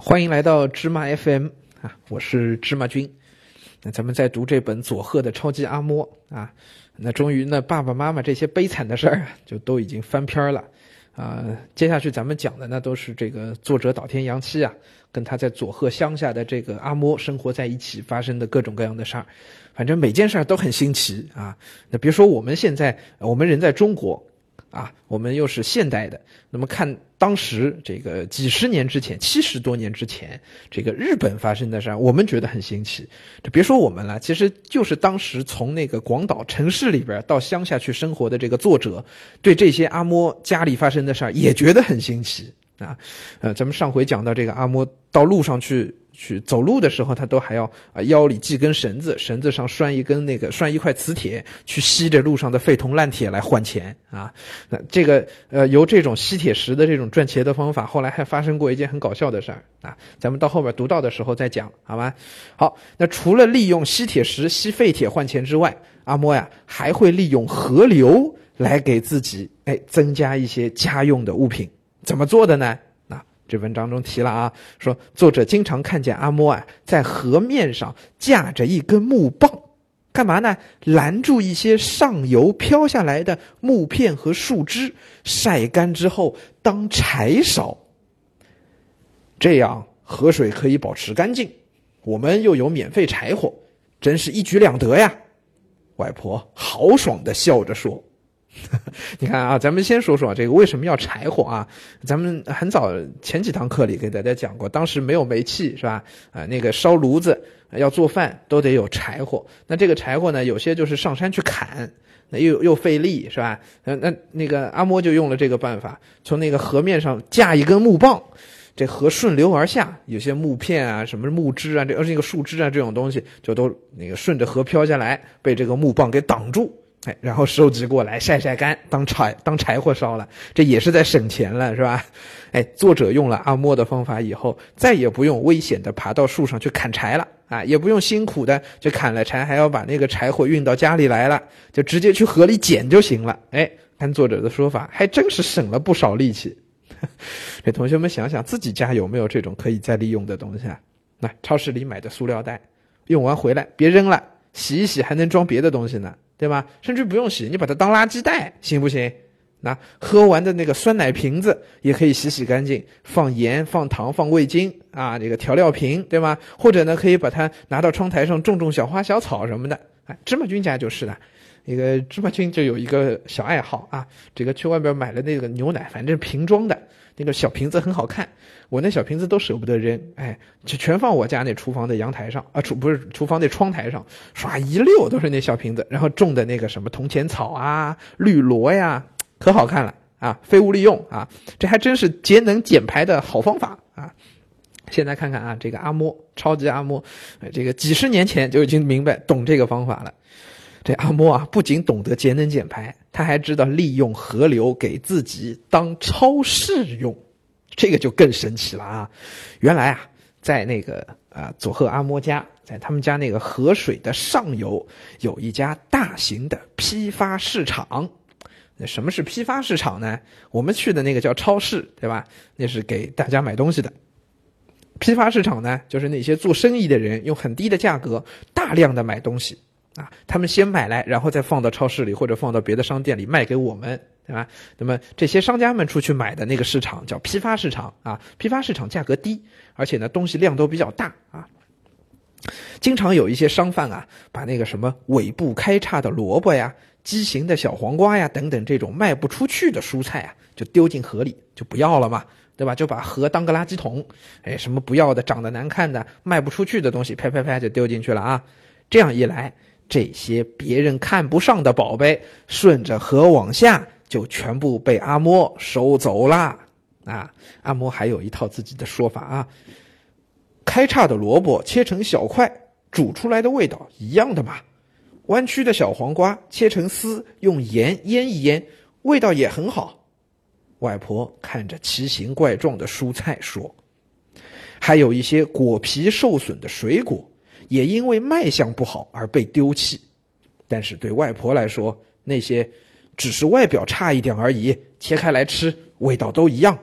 欢迎来到芝麻 FM 啊，我是芝麻君。那咱们在读这本佐贺的超级阿嬷啊，那终于呢，爸爸妈妈这些悲惨的事儿就都已经翻篇了啊。接下去咱们讲的呢，都是这个作者岛田洋七啊，跟他在佐贺乡下的这个阿嬷生活在一起发生的各种各样的事儿。反正每件事儿都很新奇啊。那别说我们现在，我们人在中国。啊，我们又是现代的，那么看当时这个几十年之前、七十多年之前，这个日本发生的事儿，我们觉得很新奇。这别说我们了，其实就是当时从那个广岛城市里边到乡下去生活的这个作者，对这些阿嬷家里发生的事儿也觉得很新奇啊。呃，咱们上回讲到这个阿嬷到路上去。去走路的时候，他都还要啊腰里系根绳子，绳子上拴一根那个拴一块磁铁，去吸着路上的废铜烂铁来换钱啊。那这个呃由这种吸铁石的这种赚钱的方法，后来还发生过一件很搞笑的事儿啊。咱们到后边读到的时候再讲，好吧？好，那除了利用吸铁石吸废铁换钱之外，阿莫呀还会利用河流来给自己哎增加一些家用的物品，怎么做的呢？这文章中提了啊，说作者经常看见阿莫啊在河面上架着一根木棒，干嘛呢？拦住一些上游飘下来的木片和树枝，晒干之后当柴烧。这样河水可以保持干净，我们又有免费柴火，真是一举两得呀！外婆豪爽的笑着说。你看啊，咱们先说说这个为什么要柴火啊？咱们很早前几堂课里给大家讲过，当时没有煤气是吧？啊，那个烧炉子要做饭都得有柴火。那这个柴火呢，有些就是上山去砍，那又又费力是吧？那那那个阿嬷就用了这个办法，从那个河面上架一根木棒，这河顺流而下，有些木片啊、什么木枝啊、这呃那个树枝啊这种东西，就都那个顺着河飘下来，被这个木棒给挡住。哎，然后收集过来晒晒干，当柴当柴火烧了，这也是在省钱了，是吧？哎，作者用了阿莫的方法以后，再也不用危险的爬到树上去砍柴了啊，也不用辛苦的就砍了柴，还要把那个柴火运到家里来了，就直接去河里捡就行了。哎，按作者的说法，还真是省了不少力气。给同学们想想，自己家有没有这种可以再利用的东西啊？那超市里买的塑料袋，用完回来别扔了，洗一洗还能装别的东西呢。对吧？甚至不用洗，你把它当垃圾袋行不行？那喝完的那个酸奶瓶子也可以洗洗干净，放盐、放糖、放味精啊，这个调料瓶，对吧？或者呢，可以把它拿到窗台上种种小花小草什么的。哎，芝麻君家就是了，那个芝麻君就有一个小爱好啊，这个去外边买了那个牛奶，反正瓶装的。那个小瓶子很好看，我那小瓶子都舍不得扔，哎，就全放我家那厨房的阳台上啊，厨不是厨房那窗台上，刷一溜都是那小瓶子，然后种的那个什么铜钱草啊、绿萝呀，可好看了啊，废物利用啊，这还真是节能减排的好方法啊！现在看看啊，这个阿莫超级阿莫，这个几十年前就已经明白懂这个方法了。这阿莫啊，不仅懂得节能减排，他还知道利用河流给自己当超市用，这个就更神奇了啊！原来啊，在那个啊佐贺阿莫家，在他们家那个河水的上游，有一家大型的批发市场。那什么是批发市场呢？我们去的那个叫超市，对吧？那是给大家买东西的。批发市场呢，就是那些做生意的人用很低的价格大量的买东西。啊，他们先买来，然后再放到超市里或者放到别的商店里卖给我们，对吧？那么这些商家们出去买的那个市场叫批发市场啊，批发市场价格低，而且呢东西量都比较大啊。经常有一些商贩啊，把那个什么尾部开叉的萝卜呀、畸形的小黄瓜呀等等这种卖不出去的蔬菜啊，就丢进河里，就不要了嘛，对吧？就把河当个垃圾桶，哎，什么不要的、长得难看的、卖不出去的东西，啪啪啪就丢进去了啊。这样一来。这些别人看不上的宝贝，顺着河往下，就全部被阿嬷收走了。啊，阿嬷还有一套自己的说法啊。开叉的萝卜切成小块，煮出来的味道一样的嘛。弯曲的小黄瓜切成丝，用盐腌一腌，味道也很好。外婆看着奇形怪状的蔬菜说：“还有一些果皮受损的水果。”也因为卖相不好而被丢弃，但是对外婆来说，那些只是外表差一点而已，切开来吃味道都一样。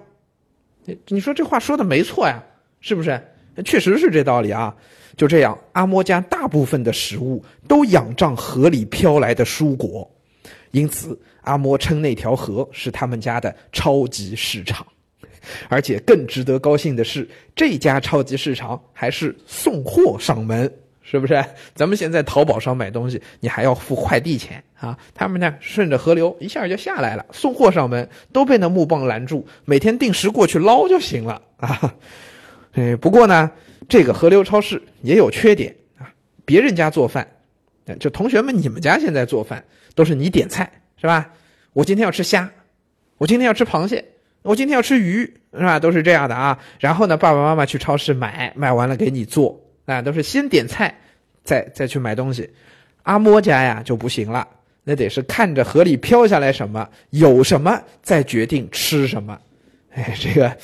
你你说这话说的没错呀，是不是？确实是这道理啊。就这样，阿嬷家大部分的食物都仰仗河里飘来的蔬果，因此阿嬷称那条河是他们家的超级市场。而且更值得高兴的是，这家超级市场还是送货上门，是不是？咱们现在淘宝上买东西，你还要付快递钱啊？他们呢，顺着河流一下就下来了，送货上门，都被那木棒拦住，每天定时过去捞就行了啊。哎，不过呢，这个河流超市也有缺点啊。别人家做饭，就同学们，你们家现在做饭都是你点菜是吧？我今天要吃虾，我今天要吃螃蟹。我今天要吃鱼，是吧？都是这样的啊。然后呢，爸爸妈妈去超市买，买完了给你做，啊，都是先点菜，再再去买东西。阿嬷家呀就不行了，那得是看着河里飘下来什么，有什么再决定吃什么。哎，这个，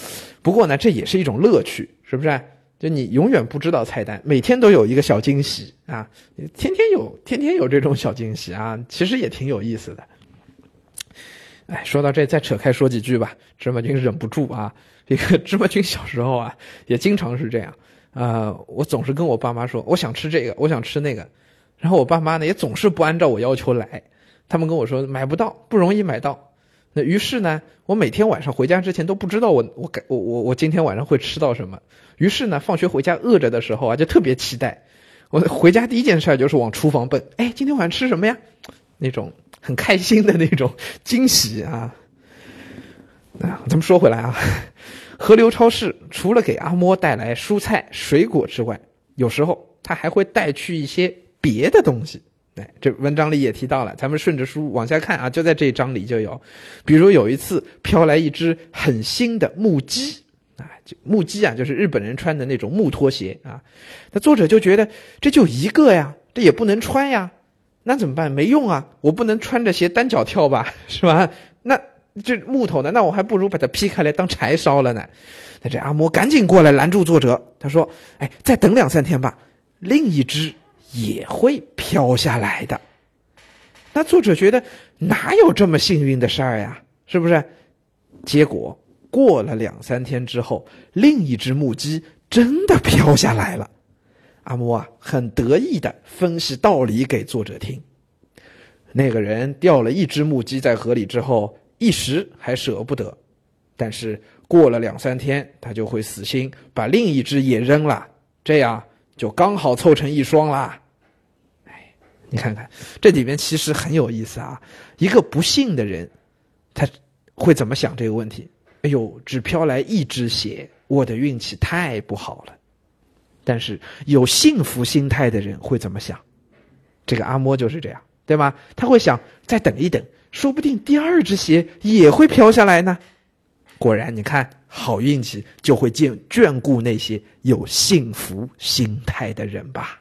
不过呢，这也是一种乐趣，是不是？就你永远不知道菜单，每天都有一个小惊喜啊，天天有，天天有这种小惊喜啊，其实也挺有意思的。哎，说到这，再扯开说几句吧。芝麻君忍不住啊，这个 芝麻君小时候啊，也经常是这样。啊，我总是跟我爸妈说，我想吃这个，我想吃那个，然后我爸妈呢也总是不按照我要求来。他们跟我说买不到，不容易买到。那于是呢，我每天晚上回家之前都不知道我我我我我今天晚上会吃到什么。于是呢，放学回家饿着的时候啊，就特别期待。我回家第一件事就是往厨房奔。哎，今天晚上吃什么呀？那种。很开心的那种惊喜啊！啊，咱们说回来啊，河流超市除了给阿嬷带来蔬菜水果之外，有时候他还会带去一些别的东西。哎，这文章里也提到了，咱们顺着书往下看啊，就在这一章里就有，比如有一次飘来一只很新的木屐啊，就木屐啊，就是日本人穿的那种木拖鞋啊。那作者就觉得这就一个呀，这也不能穿呀。那怎么办？没用啊！我不能穿着鞋单脚跳吧，是吧？那这木头呢？那我还不如把它劈开来当柴烧了呢。那这阿嬷赶紧过来拦住作者，他说：“哎，再等两三天吧，另一只也会飘下来的。”那作者觉得哪有这么幸运的事儿呀？是不是？结果过了两三天之后，另一只木屐真的飘下来了。阿嬷啊，很得意的分析道理给作者听。那个人掉了一只木屐在河里之后，一时还舍不得，但是过了两三天，他就会死心，把另一只也扔了，这样就刚好凑成一双啦。哎，你看看这里面其实很有意思啊。一个不幸的人，他会怎么想这个问题？哎呦，只飘来一只鞋，我的运气太不好了。但是有幸福心态的人会怎么想？这个阿嬷就是这样，对吗？他会想再等一等，说不定第二只鞋也会飘下来呢。果然，你看，好运气就会眷眷顾那些有幸福心态的人吧。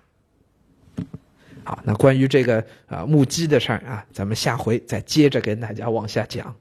好，那关于这个啊木屐的事儿啊，咱们下回再接着跟大家往下讲。